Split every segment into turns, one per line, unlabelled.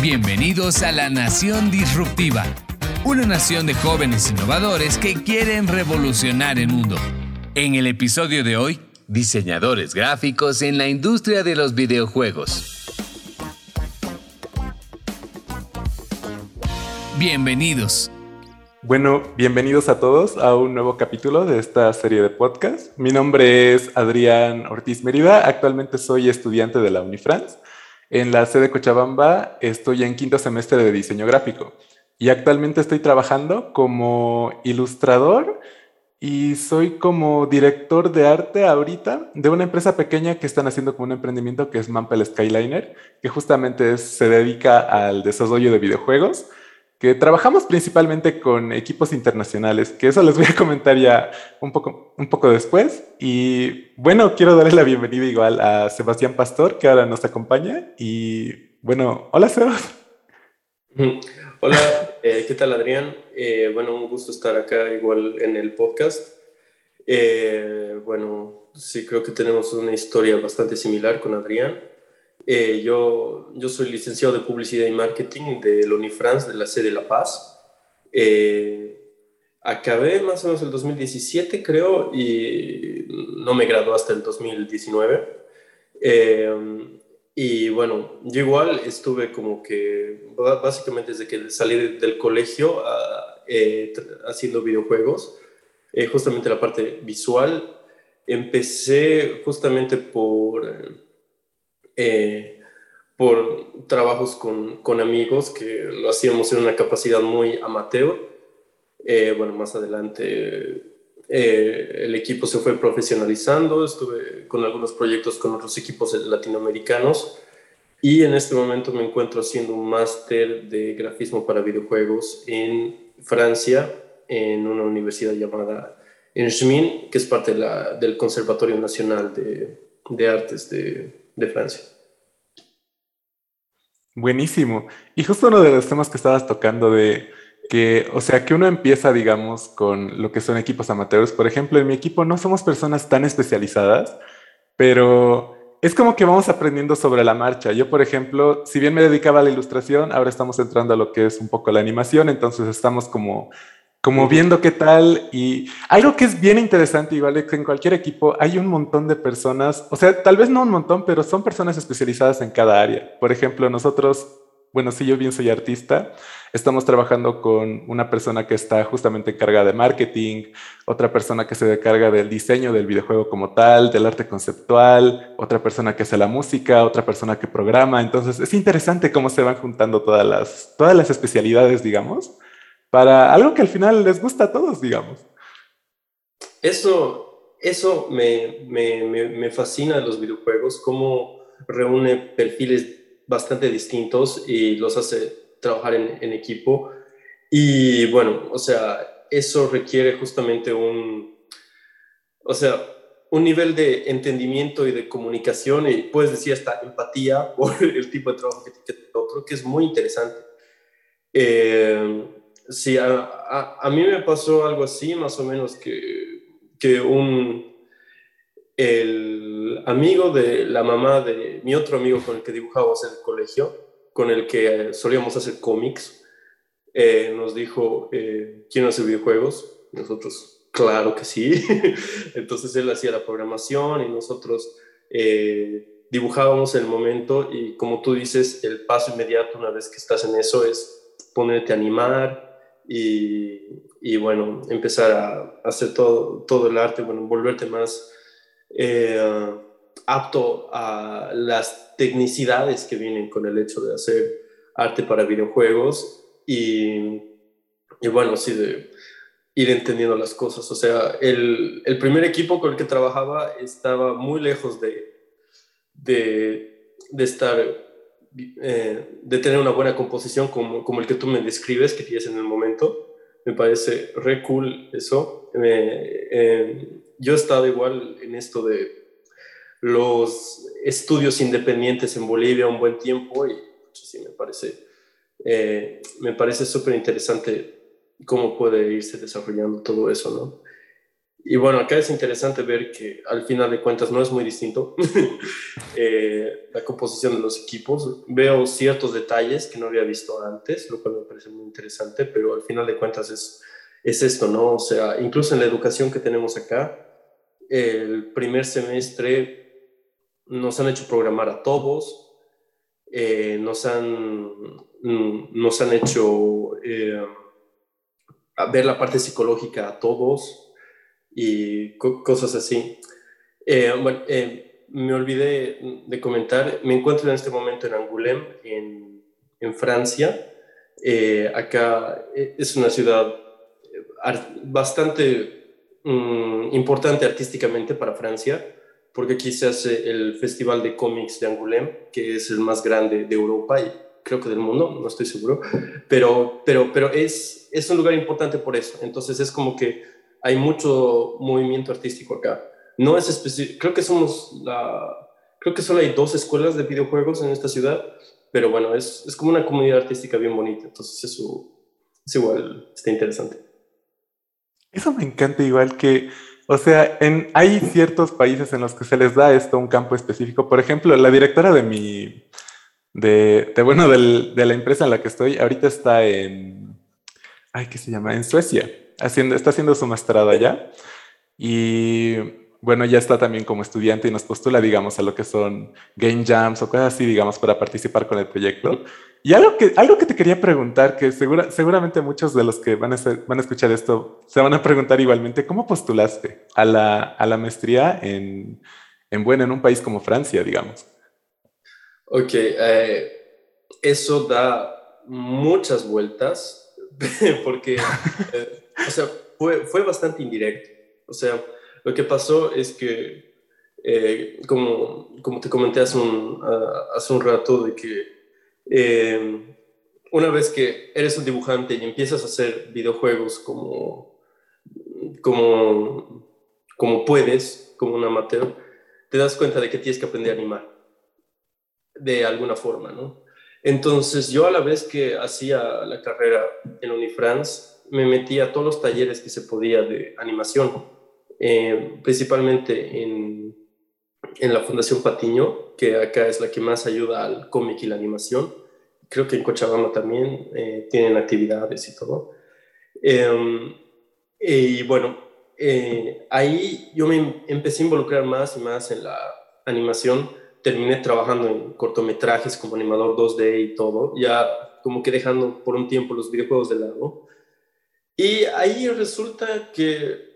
Bienvenidos a la Nación Disruptiva, una nación de jóvenes innovadores que quieren revolucionar el mundo. En el episodio de hoy, diseñadores gráficos en la industria de los videojuegos. Bienvenidos.
Bueno, bienvenidos a todos a un nuevo capítulo de esta serie de podcast. Mi nombre es Adrián Ortiz Mérida, actualmente soy estudiante de la Unifrance en la sede Cochabamba estoy en quinto semestre de diseño gráfico y actualmente estoy trabajando como ilustrador y soy como director de arte ahorita de una empresa pequeña que están haciendo como un emprendimiento que es Mampel Skyliner, que justamente se dedica al desarrollo de videojuegos que trabajamos principalmente con equipos internacionales, que eso les voy a comentar ya un poco, un poco después. Y bueno, quiero darle la bienvenida igual a Sebastián Pastor, que ahora nos acompaña. Y bueno, hola Sebas.
Hola, eh, ¿qué tal Adrián? Eh, bueno, un gusto estar acá igual en el podcast. Eh, bueno, sí creo que tenemos una historia bastante similar con Adrián. Eh, yo, yo soy licenciado de Publicidad y Marketing de Unifrance, de la sede de La Paz. Eh, acabé más o menos el 2017, creo, y no me gradué hasta el 2019. Eh, y bueno, yo igual estuve como que, básicamente desde que salí del colegio haciendo videojuegos, justamente la parte visual. Empecé justamente por eh, por trabajos con, con, amigos que lo hacíamos en una capacidad muy amateur. Eh, bueno, más adelante eh, el equipo se fue profesionalizando, estuve con algunos proyectos con otros equipos latinoamericanos y en este momento me encuentro haciendo un máster de grafismo para videojuegos en Francia, en una universidad llamada Engemin, que es parte de la, del Conservatorio Nacional de, de Artes de, de Francia.
Buenísimo. Y justo uno de los temas que estabas tocando de que, o sea, que uno empieza, digamos, con lo que son equipos amateurs. Por ejemplo, en mi equipo no somos personas tan especializadas, pero es como que vamos aprendiendo sobre la marcha. Yo, por ejemplo, si bien me dedicaba a la ilustración, ahora estamos entrando a lo que es un poco la animación, entonces estamos como como viendo qué tal. Y algo que es bien interesante, igual es que en cualquier equipo hay un montón de personas, o sea, tal vez no un montón, pero son personas especializadas en cada área. Por ejemplo, nosotros, bueno, si yo bien soy artista, estamos trabajando con una persona que está justamente encargada de marketing, otra persona que se encarga del diseño del videojuego como tal, del arte conceptual, otra persona que hace la música, otra persona que programa. Entonces, es interesante cómo se van juntando todas las, todas las especialidades, digamos para algo que al final les gusta a todos, digamos.
Eso, eso me, me, me, fascina de los videojuegos, cómo reúne perfiles bastante distintos y los hace trabajar en, equipo. Y bueno, o sea, eso requiere justamente un, o sea, un nivel de entendimiento y de comunicación y puedes decir hasta empatía por el tipo de trabajo que tiene otro, que es muy interesante. Eh, Sí, a, a, mí me pasó algo así, más o menos, que, que un, el amigo de la mamá de mi otro amigo con el que dibujábamos en el colegio, con el que solíamos hacer cómics, eh, nos dijo, eh, ¿quién hace videojuegos? Nosotros, claro que sí. Entonces él hacía la programación y nosotros eh, dibujábamos el momento y como tú dices, el paso inmediato una vez que estás en eso es ponerte a animar, y, bueno, empezar a hacer todo, todo el arte, bueno, volverte más eh, apto a las tecnicidades que vienen con el hecho de hacer arte para videojuegos y, y bueno, sí, de ir entendiendo las cosas. O sea, el, el, primer equipo con el que trabajaba estaba muy lejos de, de, de estar eh, de tener una buena composición como, como, el que tú me describes, que tienes en el momento. Me parece re cool eso. Eh, yo he estado igual en esto de los estudios independientes en Bolivia un buen tiempo y sí me parece eh, me parece súper interesante cómo puede irse desarrollando todo eso, ¿no? Y bueno, acá es interesante ver que al final de cuentas no es muy distinto eh, la composición de los equipos. Veo ciertos detalles que no había visto antes, lo cual me parece muy interesante, pero al final de cuentas es, es esto, ¿no? O sea, incluso en la educación que tenemos acá, el primer semestre nos han hecho programar a todos, eh, nos, han, nos han hecho eh, ver la parte psicológica a todos, y cosas así. Eh, bueno, eh, me olvidé de comentar, me encuentro en este momento en Angoulême, en, en Francia. Eh, acá es una ciudad bastante mm, importante artísticamente para Francia, porque aquí se hace el Festival de Cómics de Angoulême, que es el más grande de Europa y creo que del mundo, no estoy seguro, pero, pero, pero es, es un lugar importante por eso. Entonces es como que hay mucho movimiento artístico acá. No es específico, creo que somos la, creo que solo hay dos escuelas de videojuegos en esta ciudad, pero bueno, es, es como una comunidad artística bien bonita, entonces eso es igual, está interesante.
Eso me encanta igual que, o sea, en, hay ciertos países en los que se les da esto un campo específico. Por ejemplo, la directora de mi, de, de bueno, del, de la empresa en la que estoy, ahorita está en, ay, ¿qué se llama? En Suecia haciendo, está haciendo su maestrado allá y bueno, ya está también como estudiante y nos postula, digamos, a lo que son game jams o cosas así, digamos, para participar con el proyecto. Y algo que, algo que te quería preguntar, que segura, seguramente muchos de los que van a, van a escuchar esto se van a preguntar igualmente, ¿cómo postulaste a la, a la maestría en, en, bueno, en un país como Francia, digamos?
Ok, eh, eso da muchas vueltas, porque... Eh, o sea, fue, fue bastante indirecto. O sea, lo que pasó es que, eh, como, como te comenté hace un, hace un rato, de que eh, una vez que eres un dibujante y empiezas a hacer videojuegos como, como, como puedes, como un amateur, te das cuenta de que tienes que aprender a animar de alguna forma, ¿no? Entonces, yo a la vez que hacía la carrera en Unifrance, me metí a todos los talleres que se podía de animación, eh, principalmente en, en, la Fundación Patiño, que acá es la que más ayuda al cómic y la animación. Creo que en Cochabamba también eh, tienen actividades y todo. Em, y bueno, eh, ahí yo me empecé a involucrar más y más en la animación. Terminé trabajando en cortometrajes como animador 2D y todo, ya como que dejando por un tiempo los videojuegos de lado y ahí resulta que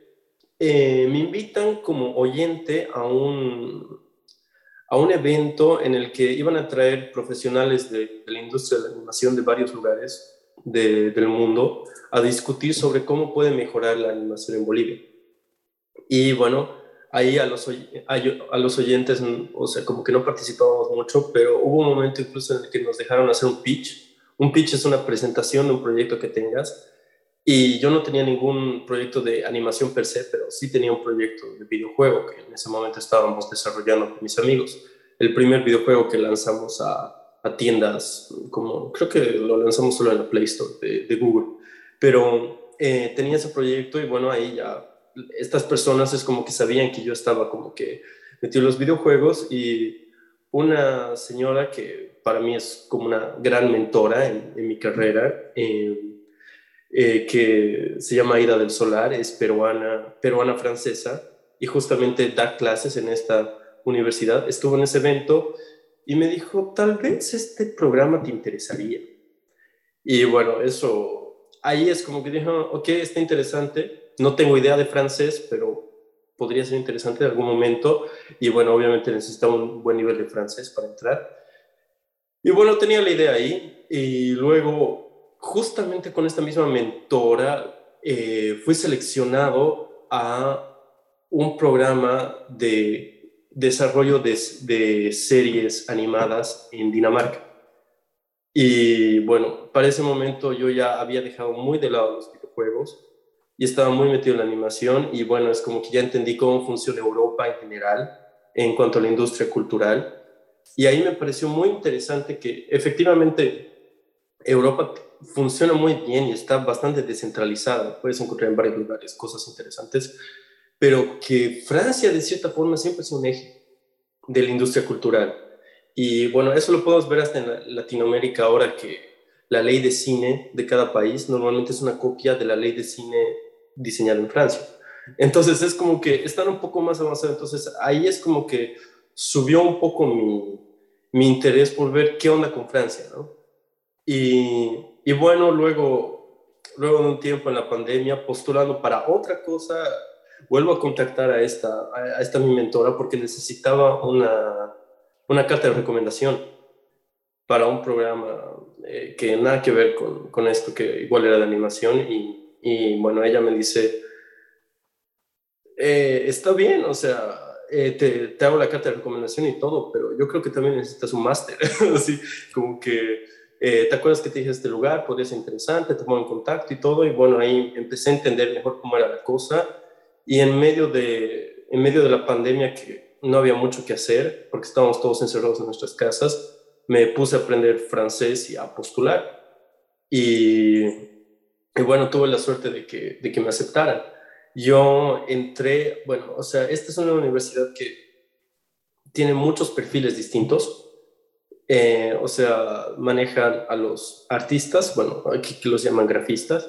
eh, me invitan como oyente a un, a un evento en el que iban a traer profesionales de, la industria de la animación de varios lugares del mundo a discutir sobre cómo puede mejorar la animación en Bolivia. Y bueno, ahí a los, a, los oyentes, o sea, como que no participábamos mucho, pero hubo un momento incluso en el que nos dejaron hacer un pitch. Un pitch es una presentación de un proyecto que tengas y yo no tenía ningún proyecto de animación per se, pero sí tenía un proyecto de videojuego que en ese momento estábamos desarrollando con mis amigos. El primer videojuego que lanzamos a, a tiendas, como creo que lo lanzamos solo en la Play Store de, de Google, pero eh, tenía ese proyecto y bueno, ahí ya estas personas es como que sabían que yo estaba como que metido en los videojuegos y una señora que para mí es como una gran mentora en, mi carrera, eh, eh, que se llama Ida del Solar, es peruana, peruana francesa y justamente da clases en esta universidad. Estuvo en ese evento y me dijo, tal vez este programa te interesaría. Y bueno, eso, ahí es como que dijo, ok, está interesante, no tengo idea de francés, pero podría ser interesante en algún momento. Y bueno, obviamente necesitaba un buen nivel de francés para entrar. Y bueno, tenía la idea ahí y luego justamente con esta misma mentora eh, fui seleccionado a un programa de desarrollo de, series animadas en Dinamarca. Y bueno, para ese momento yo ya había dejado muy de lado los videojuegos y estaba muy metido en la animación y bueno, es como que ya entendí cómo funciona Europa en general en cuanto a la industria cultural. Y ahí me pareció muy interesante que efectivamente Europa funciona muy bien y está bastante descentralizada. Puedes encontrar en varios lugares cosas interesantes. pero que Francia de cierta forma siempre es un eje de la industria cultural. Y bueno, eso lo podemos ver hasta en Latinoamérica ahora que la ley de cine de cada país normalmente es una copia de la ley de cine diseñada en Francia. Entonces es como que están un poco más avanzados. Entonces ahí es como que subió un poco mi, mi interés por ver qué onda con Francia, ¿no? Y, y, bueno, luego, luego de un tiempo en la pandemia, postulando para otra cosa, vuelvo a contactar a esta, a esta mi mentora porque necesitaba una, una carta de recomendación para un programa eh, que nada que ver con, con, esto, que igual era de animación. Y, y bueno, ella me dice, eh, está bien, o sea, eh, te, te, hago la carta de recomendación y todo, pero yo creo que también necesitas un máster, así como que, ¿te acuerdas que te dije este lugar? Podría ser interesante, te pongo en contacto y todo, y bueno, ahí empecé a entender mejor cómo era la cosa, y en medio de, en medio de la pandemia que no había mucho que hacer, porque estábamos todos encerrados en nuestras casas, me puse a aprender francés y a postular. Y, y bueno, tuve la suerte de que, de que me aceptaran. Yo entré, bueno, o sea, esta es una universidad que tiene muchos perfiles distintos. Eh, o sea, manejan a los artistas, bueno, aquí que los llaman grafistas,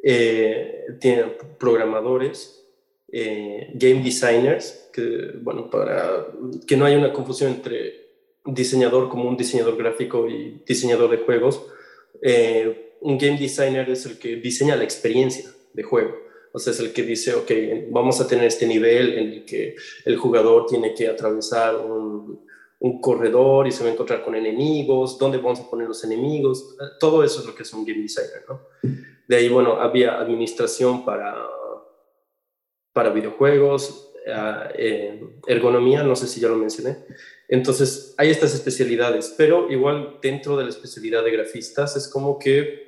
eh, tienen programadores, eh, game designers, que, bueno, para que no haya una confusión entre diseñador como un diseñador gráfico y diseñador de juegos, un game designer es el que diseña la experiencia de juego. O sea, es el que dice, ok, vamos a tener este nivel en el que el jugador tiene que atravesar un, un corredor y se va a encontrar con enemigos, dónde vamos a poner los enemigos, todo eso es lo que es un game designer, ¿no? De ahí, bueno, había administración para, para videojuegos, eh, ergonomía, no sé si ya lo mencioné, entonces, hay estas especialidades, pero igual dentro de la especialidad de grafistas es como que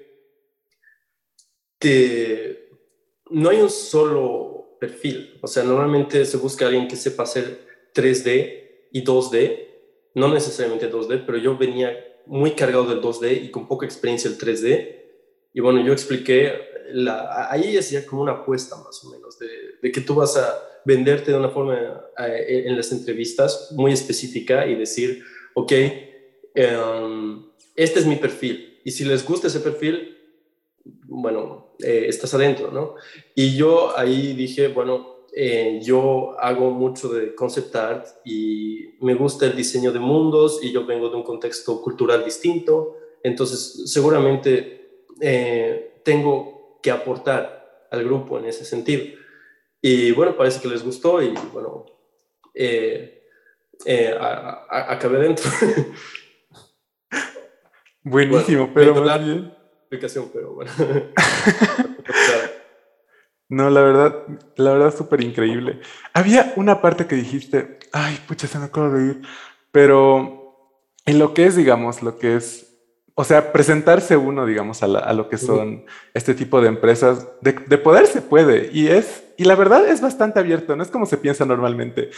no hay un solo perfil. O sea, normalmente se busca alguien que sepa hacer 3D y 2D, no necesariamente 2D, pero yo venía muy cargado del 2D y con poca experiencia el 3D. Y bueno, yo expliqué, la, ahí hacía como una apuesta más o menos, de, de que tú vas a venderte de una forma eh, en las entrevistas muy específica y decir, ok, em, este es mi perfil. Y si les gusta ese perfil, bueno, eh, estás adentro, ¿no? Y yo ahí dije, bueno, eh, yo hago mucho de concept art y me gusta el diseño de mundos y yo vengo de un contexto cultural distinto, entonces seguramente tengo que aportar al grupo en ese sentido. Y bueno, parece que les gustó y bueno, eh, eh, acabé dentro.
Buenísimo, pero
Explicación, pero bueno.
no, la verdad, la verdad, súper increíble. Había una parte que dijiste, ay, pucha, se me acaba de ir, pero en lo que es, digamos, lo que es o sea, presentarse uno, digamos, a, lo que son este tipo de empresas, de, poder se puede. Y es, y la verdad es bastante abierto, no es como se piensa normalmente.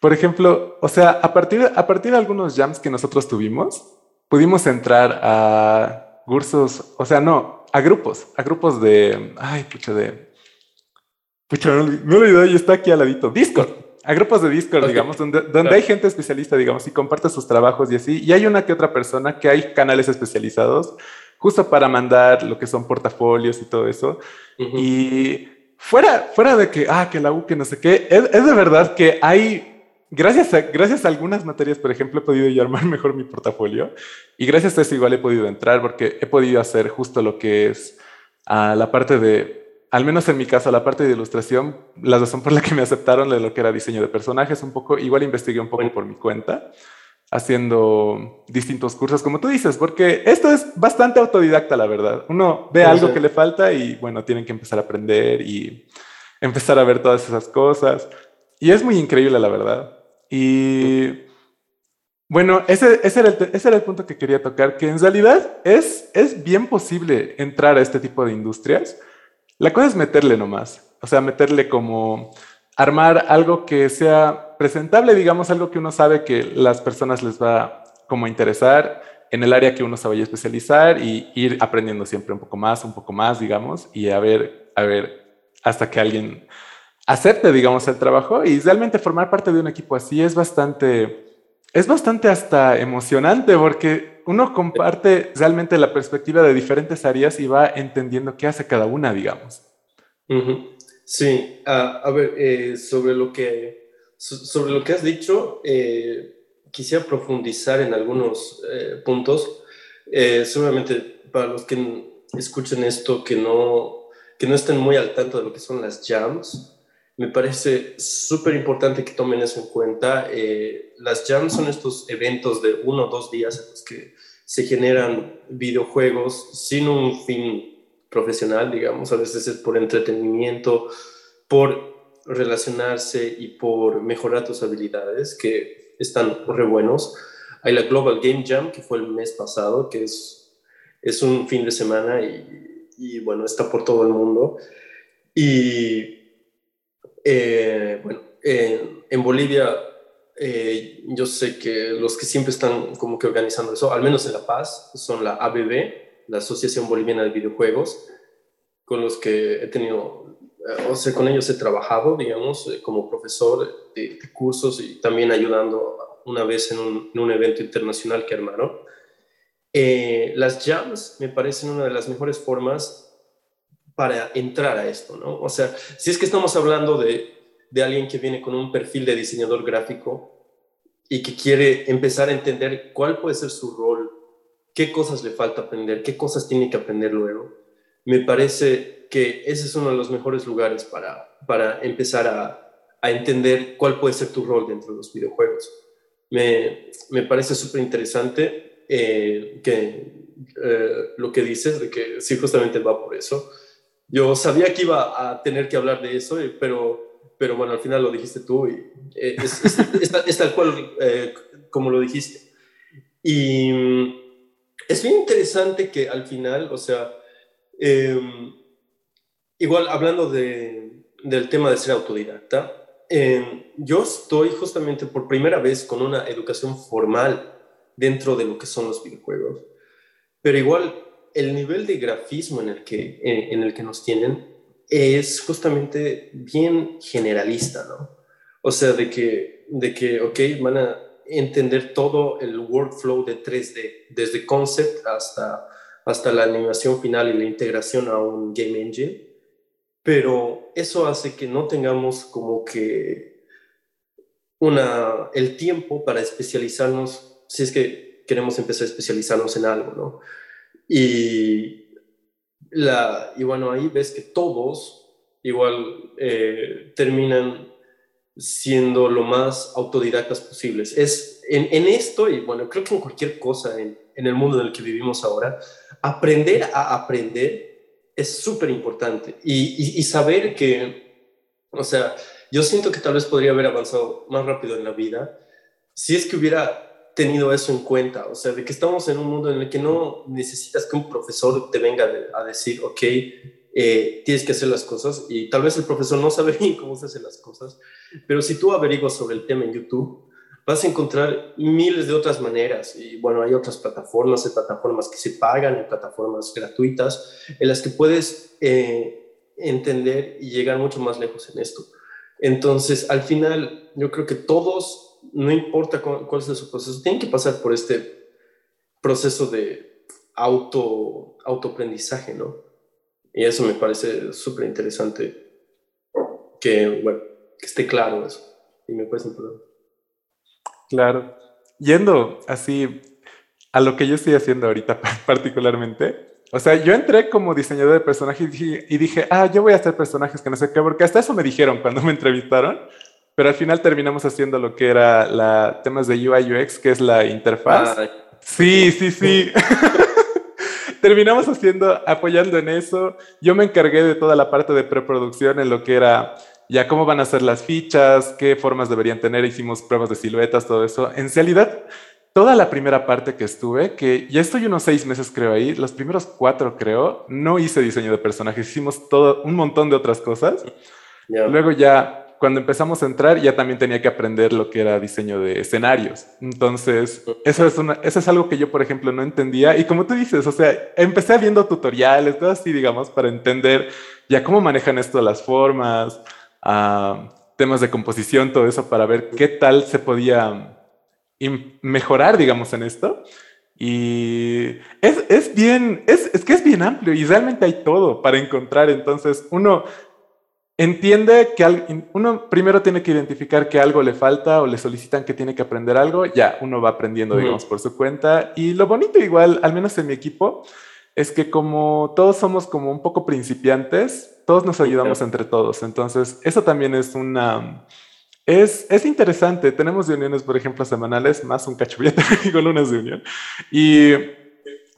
Por ejemplo, o sea, a partir, a partir de algunos jams que nosotros tuvimos, pudimos entrar a cursos, o sea, no, a grupos, a grupos de, ay, pucha, de, pucha, me olvidé, y está aquí al ladito, Discord a grupos de Discord, digamos, donde, donde hay gente especialista, digamos, y comparte sus trabajos y así. Y hay una que otra persona que hay canales especializados justo para mandar lo que son portafolios y todo eso. Y fuera, fuera de que, ah, que la U, que no sé qué, es, es de verdad que hay, gracias a, gracias a algunas materias, por ejemplo, he podido yo armar mejor mi portafolio. Y gracias a eso igual he podido entrar porque he podido hacer justo lo que es a la parte de al menos en mi caso, la parte de ilustración, la razón por la que me aceptaron de lo que era diseño de personajes, un poco, igual investigué un poco por mi cuenta, haciendo distintos cursos, como tú dices, porque esto es bastante autodidacta, la verdad. Uno ve algo que le falta y, bueno, tienen que empezar a aprender y empezar a ver todas esas cosas. Y es muy increíble, la verdad. Y bueno, ese, ese, era el, ese, era el, punto que quería tocar, que en realidad es, es bien posible entrar a este tipo de industrias la cosa es meterle nomás, o sea, meterle como armar algo que sea presentable, digamos, algo que uno sabe que las personas les va como a interesar en el área que uno se vaya a especializar y ir aprendiendo siempre un poco más, un poco más, digamos, y a ver, a ver, hasta que alguien, acepte, digamos, el trabajo y realmente formar parte de un equipo así es bastante, es bastante hasta emocionante porque uno comparte realmente la perspectiva de diferentes áreas y va entendiendo qué hace cada una, digamos.
Sí, a ver, eh, sobre, lo que, sobre lo que has dicho, eh, quisiera profundizar en algunos eh, puntos. seguramente para los que escuchen esto, que no, que no estén muy al tanto de lo que son las jams, me parece súper importante que tomen eso en cuenta. Eh, las jams son estos eventos de uno o dos días en los que se generan videojuegos sin un fin profesional, digamos, a veces es por entretenimiento, por relacionarse y por mejorar tus habilidades, que están re buenos. Hay la Global Game Jam, que fue el mes pasado, que es es un fin de semana y, bueno, está por todo el mundo. Y eh, bueno, en Bolivia eh, yo sé que los que siempre están como que organizando eso, al menos en La Paz, son la ABB, la Asociación Boliviana de Videojuegos, con los que he tenido, eh, o sea, con ellos he trabajado, digamos, como profesor de, cursos y también ayudando una vez en un, en un evento internacional que armaron. Eh, las jams me parecen una de las mejores formas para entrar a esto, ¿no? O sea, si es que estamos hablando de, de alguien que viene con un perfil de diseñador gráfico y que quiere empezar a entender cuál puede ser su rol, qué cosas le falta aprender, qué cosas tiene que aprender luego, me parece que ese es uno de los mejores lugares para, para empezar a, a entender cuál puede ser tu rol dentro de los videojuegos. Me, me parece súper interesante eh, que eh, lo que dices, de que sí, justamente va por eso. Yo sabía que iba a tener que hablar de eso, eh, pero, pero bueno, al final lo dijiste tú y es, tal cual como lo dijiste. Y mm, es bien interesante que al final, o sea, em, igual hablando de, del tema de ser autodidacta, em, yo estoy justamente por primera vez con una educación formal dentro de lo que son los videojuegos. Pero igual, el nivel de grafismo en el que, en, el que nos tienen es justamente bien generalista, ¿no? O sea, de que, de que, ok, van a entender todo el workflow de 3D, desde concept hasta, hasta la animación final y la integración a un game engine, pero eso hace que no tengamos como que una, el tiempo para especializarnos si es que queremos empezar a especializarnos en algo, ¿no? Y, la, y bueno, ahí ves que todos igual eh, terminan siendo lo más autodidactas posibles. Es en, en, esto, y bueno, creo que en cualquier cosa en, en el mundo en el que vivimos ahora, aprender a aprender es súper importante. Y, y, y, saber que, o sea, yo siento que tal vez podría haber avanzado más rápido en la vida si es que hubiera tenido eso en cuenta, o sea, de que estamos en un mundo en el que no necesitas que un profesor te venga a decir, ok, eh, tienes que hacer las cosas, y tal vez el profesor no sabe bien cómo se hacen las cosas, pero si tú averiguas sobre el tema en YouTube, vas a encontrar miles de otras maneras, y bueno, hay otras plataformas, hay plataformas que se pagan, hay plataformas gratuitas, en las que puedes eh, entender y llegar mucho más lejos en esto. Entonces, al final, yo creo que todos no importa cuál, sea su proceso, tienen que pasar por este proceso de auto, autoaprendizaje, ¿no? Y eso me parece súper interesante que, bueno, que esté claro eso. Y me parece importante.
Claro. Yendo así a lo que yo estoy haciendo ahorita particularmente, o sea, yo entré como diseñador de personajes y dije, ah, yo voy a hacer personajes que no sé qué, porque hasta eso me dijeron cuando me entrevistaron. Pero al final terminamos haciendo lo que era la temas de UI UX, que es la interfaz. sí, sí, sí. terminamos haciendo, apoyando en eso. Yo me encargué de toda la parte de preproducción en lo que era ya cómo van a ser las fichas, qué formas deberían tener. Hicimos pruebas de siluetas, todo eso. En realidad, toda la primera parte que estuve, que ya estoy unos seis meses creo ahí, los primeros cuatro creo, no hice diseño de personajes, hicimos todo un montón de otras cosas. Luego ya cuando empezamos a entrar ya también tenía que aprender lo que era diseño de escenarios. Entonces, eso es, una, eso es algo que yo, por ejemplo, no entendía. Y como tú dices, o sea, empecé viendo tutoriales, todo así, digamos, para entender ya cómo manejan esto las formas, a temas de composición, todo eso, para ver qué tal se podía mejorar, digamos, en esto. Y es, es bien, es, es, que es bien amplio y realmente hay todo para encontrar. Entonces, uno entiende que uno primero tiene que identificar que algo le falta o le solicitan que tiene que aprender algo. Ya, uno va aprendiendo, digamos, por su cuenta. Y lo bonito, igual, al menos en mi equipo, es que como todos somos como un poco principiantes, todos nos ayudamos entre todos. Entonces, eso también es una es, es, interesante. Tenemos reuniones, por ejemplo, semanales, más un cacho con lunes de unión. Y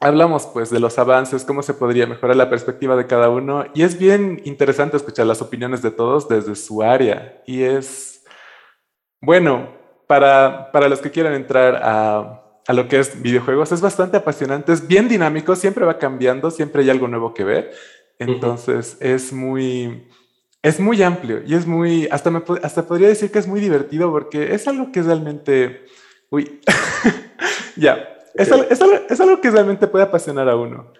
hablamos pues de los avances, cómo se podría mejorar la perspectiva de cada uno. Y es bien interesante escuchar las opiniones de todos desde su área. Y es, bueno, para, para los que quieran entrar a, a lo que es videojuegos, es bastante apasionante, es bien dinámico, siempre va cambiando, siempre hay algo nuevo que ver. Entonces es muy es muy amplio y es muy, hasta, me, hasta podría decir que es muy divertido porque es algo que realmente, uy, ya, es, algo, que realmente puede apasionar a uno.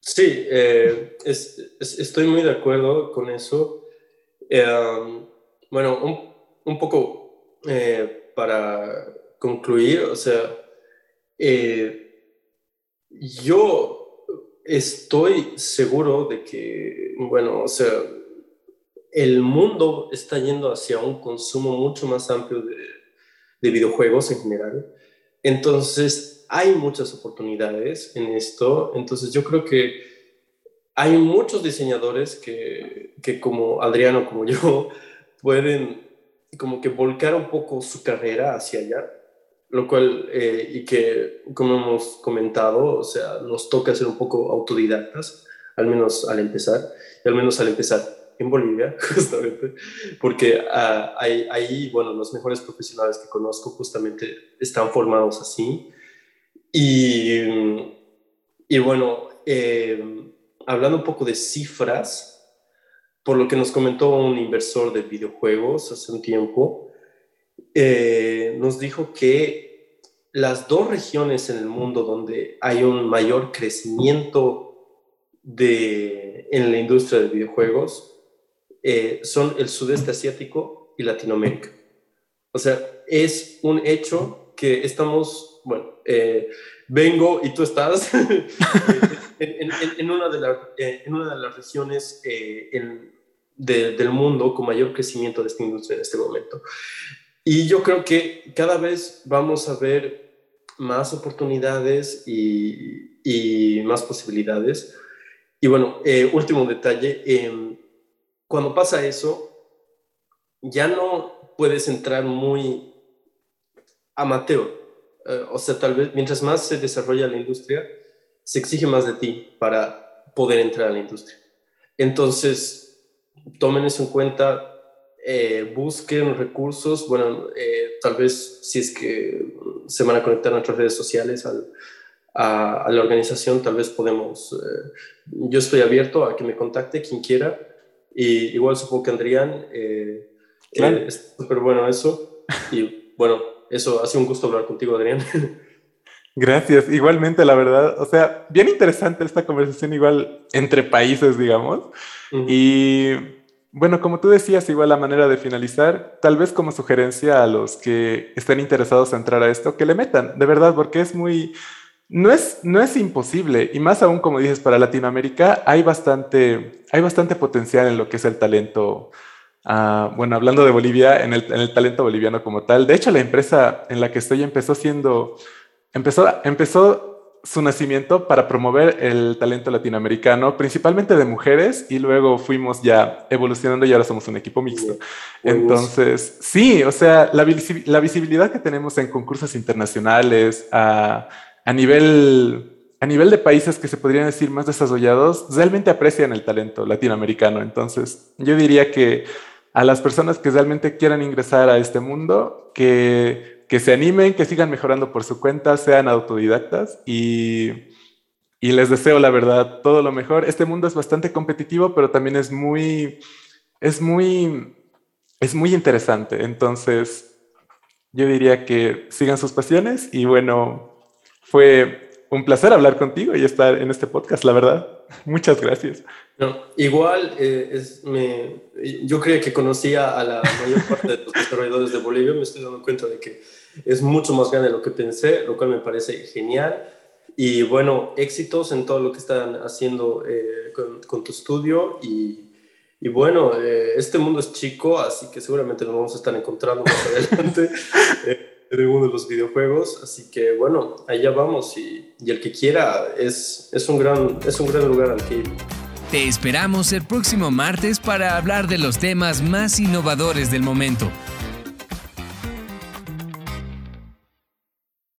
Sí, eh, estoy muy de acuerdo con eso. Eh, um, bueno, un, un poco eh, para concluir, o sea, yo estoy seguro de que, bueno, o sea, el mundo está yendo hacia un consumo mucho más amplio de, videojuegos en general. Entonces, hay muchas oportunidades en esto. Entonces, yo creo que hay muchos diseñadores que, como Adriano, como yo, pueden como que volcar un poco su carrera hacia allá, lo cual, eh, y que, como hemos comentado, o sea, nos toca ser un poco autodidactas, al menos al empezar, y al menos al empezar en Bolivia, justamente, porque uh, ahí, bueno, los mejores profesionales que conozco justamente están formados así. Y, y bueno, eh, hablando un poco de cifras, por lo que nos comentó un inversor de videojuegos hace un tiempo, eh, nos dijo que las dos regiones en el mundo donde hay un mayor crecimiento de, en la industria de videojuegos eh, son el sudeste asiático y Latinoamérica. O sea, es un hecho que estamos, bueno, eh, vengo y tú estás en, una de eh, en, una de las regiones del mundo con mayor crecimiento de esta industria en este momento. Y yo creo que cada vez vamos a ver más oportunidades y, y más posibilidades. Y bueno, último detalle, em, cuando pasa eso, ya no puedes entrar muy amateur. Eh, o sea, tal vez mientras más se desarrolla la industria, se exige más de ti para poder entrar a la industria. Entonces, tomen eso en cuenta, eh, busquen recursos, bueno, eh, tal vez si es que se van a conectar a nuestras redes sociales a, la organización, tal vez podemos, yo estoy abierto a que me contacte quien quiera y igual supongo que Andrián, eh, eh, es súper bueno eso. Y bueno, eso, hace un gusto hablar contigo, Adrián.
Gracias, igualmente, la verdad. O sea, bien interesante esta conversación igual entre países, digamos. Y bueno, como tú decías, igual la manera de finalizar, tal vez como sugerencia a los que estén interesados en entrar a esto, que le metan, de verdad, porque es muy, no es, no es imposible, y más aún, como dices, para Latinoamérica hay bastante, hay bastante potencial en lo que es el talento. Ah, bueno, hablando de Bolivia, en el, talento boliviano como tal. De hecho, la empresa en la que estoy empezó siendo, empezó, empezó su nacimiento para promover el talento latinoamericano, principalmente de mujeres, y luego fuimos ya evolucionando y ahora somos un equipo mixto. Entonces, sí, o sea, la, la visibilidad que tenemos en concursos internacionales, a a nivel, a nivel de países que se podrían decir más desarrollados, realmente aprecian el talento latinoamericano. Entonces, yo diría que a las personas que realmente quieran ingresar a este mundo, que, que se animen, que sigan mejorando por su cuenta, sean autodidactas y, y les deseo la verdad todo lo mejor. Este mundo es bastante competitivo, pero también es muy, es muy, es muy interesante. Entonces, yo diría que sigan sus pasiones y bueno, fue un placer hablar contigo y estar en este podcast, la verdad. Muchas gracias.
No, igual, eh, es, me, yo creía que conocía a la mayor parte de los desarrolladores de Bolivia, me estoy dando cuenta de que es mucho más grande de lo que pensé, lo cual me parece genial. Y bueno, éxitos en todo lo que están haciendo eh, con, tu estudio. Y, y bueno, eh, este mundo es chico, así que seguramente nos vamos a estar encontrando más adelante el mundo de los videojuegos. Así que bueno, allá vamos. Y, y, el que quiera, es, es, un gran, es un gran lugar al que ir.
Te esperamos el próximo martes para hablar de los temas más innovadores del momento.